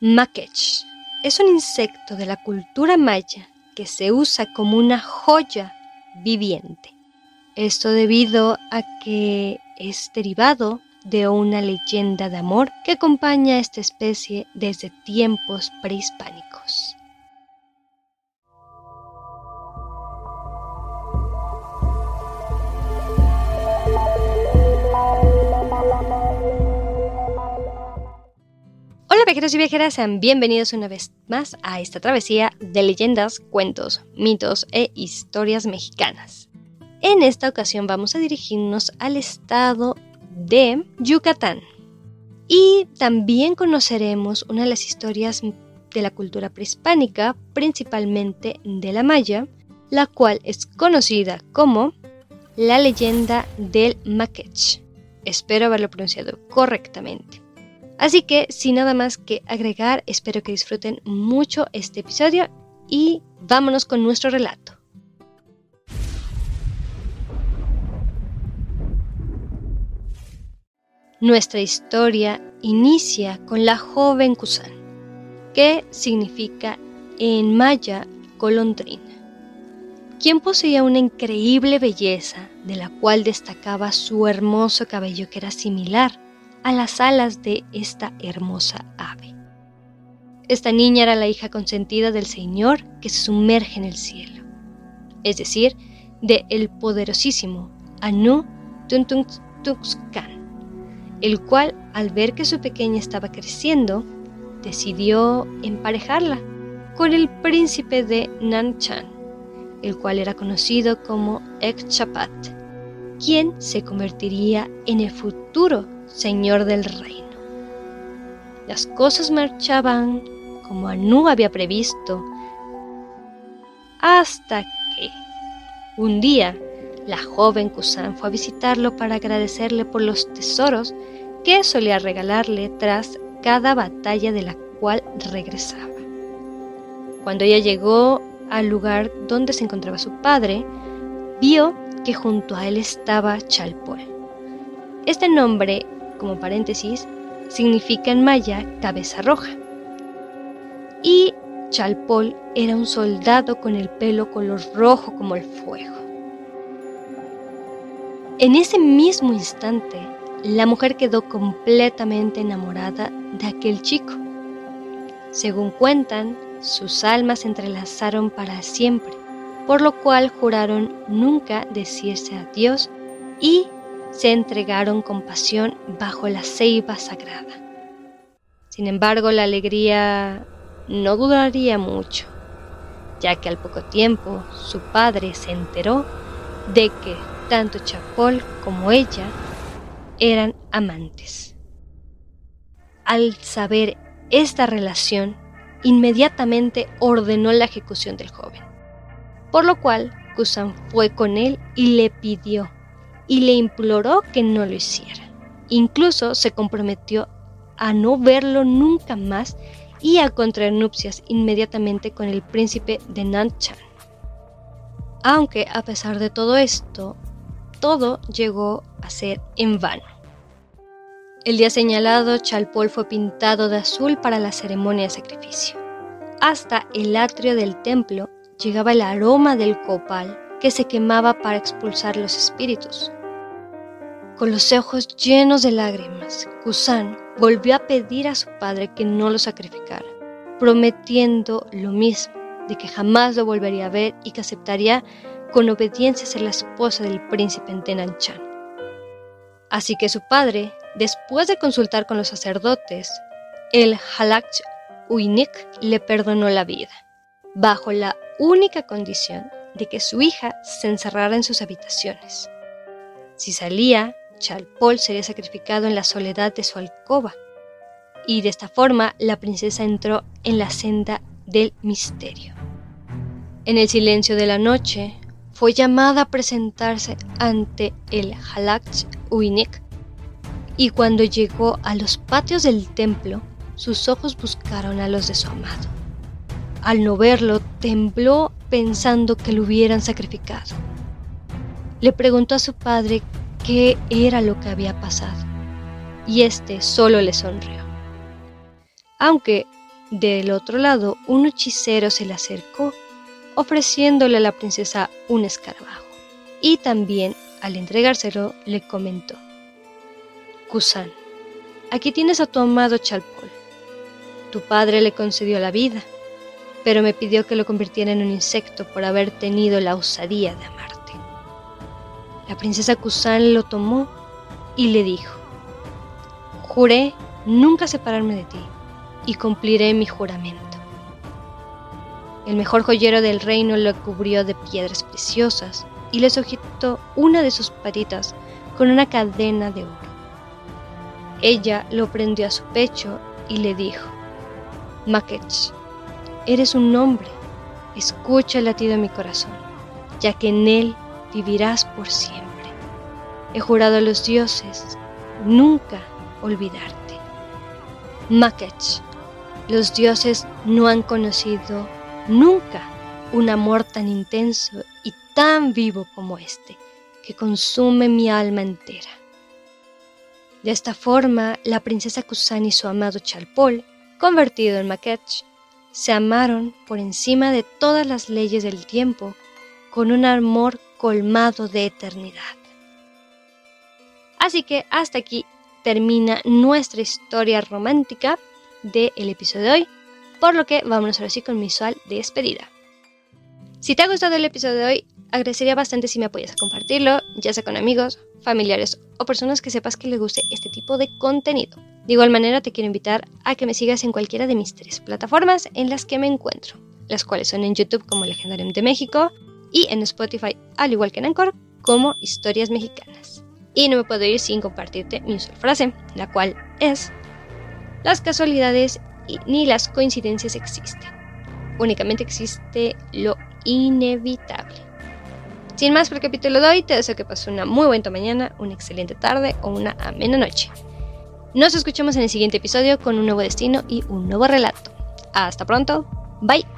Makech es un insecto de la cultura maya que se usa como una joya viviente. Esto debido a que es derivado de una leyenda de amor que acompaña a esta especie desde tiempos prehispánicos. Viajeros y viajeras, sean bienvenidos una vez más a esta travesía de leyendas, cuentos, mitos e historias mexicanas. En esta ocasión vamos a dirigirnos al estado de Yucatán y también conoceremos una de las historias de la cultura prehispánica, principalmente de la maya, la cual es conocida como la leyenda del Maquech. Espero haberlo pronunciado correctamente. Así que sin nada más que agregar, espero que disfruten mucho este episodio y vámonos con nuestro relato. Nuestra historia inicia con la joven Kusan, que significa en maya golondrina, quien poseía una increíble belleza de la cual destacaba su hermoso cabello que era similar a las alas de esta hermosa ave. Esta niña era la hija consentida del Señor que se sumerge en el cielo, es decir, de el poderosísimo Anu Tuntuntuxcan, el cual, al ver que su pequeña estaba creciendo, decidió emparejarla con el príncipe de Nanchan, el cual era conocido como Ekchapat, quien se convertiría en el futuro señor del reino. Las cosas marchaban como Anu había previsto, hasta que un día la joven Kusan fue a visitarlo para agradecerle por los tesoros que solía regalarle tras cada batalla de la cual regresaba. Cuando ella llegó al lugar donde se encontraba su padre, vio que junto a él estaba Chalpol. Este nombre como paréntesis, significa en maya cabeza roja. Y Chalpol era un soldado con el pelo color rojo como el fuego. En ese mismo instante, la mujer quedó completamente enamorada de aquel chico. Según cuentan, sus almas se entrelazaron para siempre, por lo cual juraron nunca decirse adiós y se entregaron con pasión bajo la ceiba sagrada. Sin embargo, la alegría no duraría mucho, ya que al poco tiempo su padre se enteró de que tanto Chapol como ella eran amantes. Al saber esta relación, inmediatamente ordenó la ejecución del joven, por lo cual Kusan fue con él y le pidió y le imploró que no lo hiciera. Incluso se comprometió a no verlo nunca más y a contraer nupcias inmediatamente con el príncipe de Nanchan. Aunque a pesar de todo esto, todo llegó a ser en vano. El día señalado, Chalpol fue pintado de azul para la ceremonia de sacrificio. Hasta el atrio del templo llegaba el aroma del copal que se quemaba para expulsar los espíritus. Con los ojos llenos de lágrimas, Kusan volvió a pedir a su padre que no lo sacrificara, prometiendo lo mismo, de que jamás lo volvería a ver y que aceptaría con obediencia ser la esposa del príncipe en Tenanchan. Así que su padre, después de consultar con los sacerdotes, el Halach Uinik le perdonó la vida, bajo la única condición de que su hija se encerrara en sus habitaciones. Si salía, Chalpol sería sacrificado en la soledad de su alcoba. Y de esta forma la princesa entró en la senda del misterio. En el silencio de la noche, fue llamada a presentarse ante el Halach Uinik y cuando llegó a los patios del templo, sus ojos buscaron a los de su amado. Al no verlo, tembló pensando que lo hubieran sacrificado. Le preguntó a su padre qué era lo que había pasado, y éste solo le sonrió. Aunque Del otro lado, un hechicero se le acercó, ofreciéndole a la princesa un escarabajo, y también, al entregárselo, le comentó, Kusan, aquí tienes a tu amado Chalpol. Tu padre le concedió la vida, pero me pidió que lo convirtiera en un insecto por haber tenido la osadía de amarte. La princesa Kusan lo tomó y le dijo, Juré nunca separarme de ti y cumpliré mi juramento. El mejor joyero del reino lo cubrió de piedras preciosas y le sujetó una de sus patitas con una cadena de oro. Ella lo prendió a su pecho y le dijo, Makech, eres un hombre, escucha el latido de mi corazón, ya que en él vivirás por siempre. He jurado a los dioses nunca olvidarte. Makech, los dioses no han conocido nunca un amor tan intenso y tan vivo como este, que consume mi alma entera. De esta forma, la princesa Kusan y su amado Chalpol, convertido en Makech, se amaron por encima de todas las leyes del tiempo con un amor colmado de eternidad. Así que hasta aquí termina nuestra historia romántica del episodio de hoy, por lo que vámonos ahora sí con mi visual de despedida. Si te ha gustado el episodio de hoy, agradecería bastante si me apoyas a compartirlo, ya sea con amigos, familiares o personas que sepas que les guste este tipo de contenido. De igual manera, te quiero invitar a que me sigas en cualquiera de mis tres plataformas en las que me encuentro, las cuales son en YouTube como Legendarium de México y en Spotify, al igual que en Anchor, como Historias Mexicanas. Y no me puedo ir sin compartirte mi usual frase, la cual es: Las casualidades ni las coincidencias existen. Únicamente existe lo inevitable. Sin más por el capítulo de hoy, te deseo que pases una muy buena mañana, una excelente tarde o una amena noche. Nos escuchamos en el siguiente episodio con un nuevo destino y un nuevo relato. Hasta pronto, bye.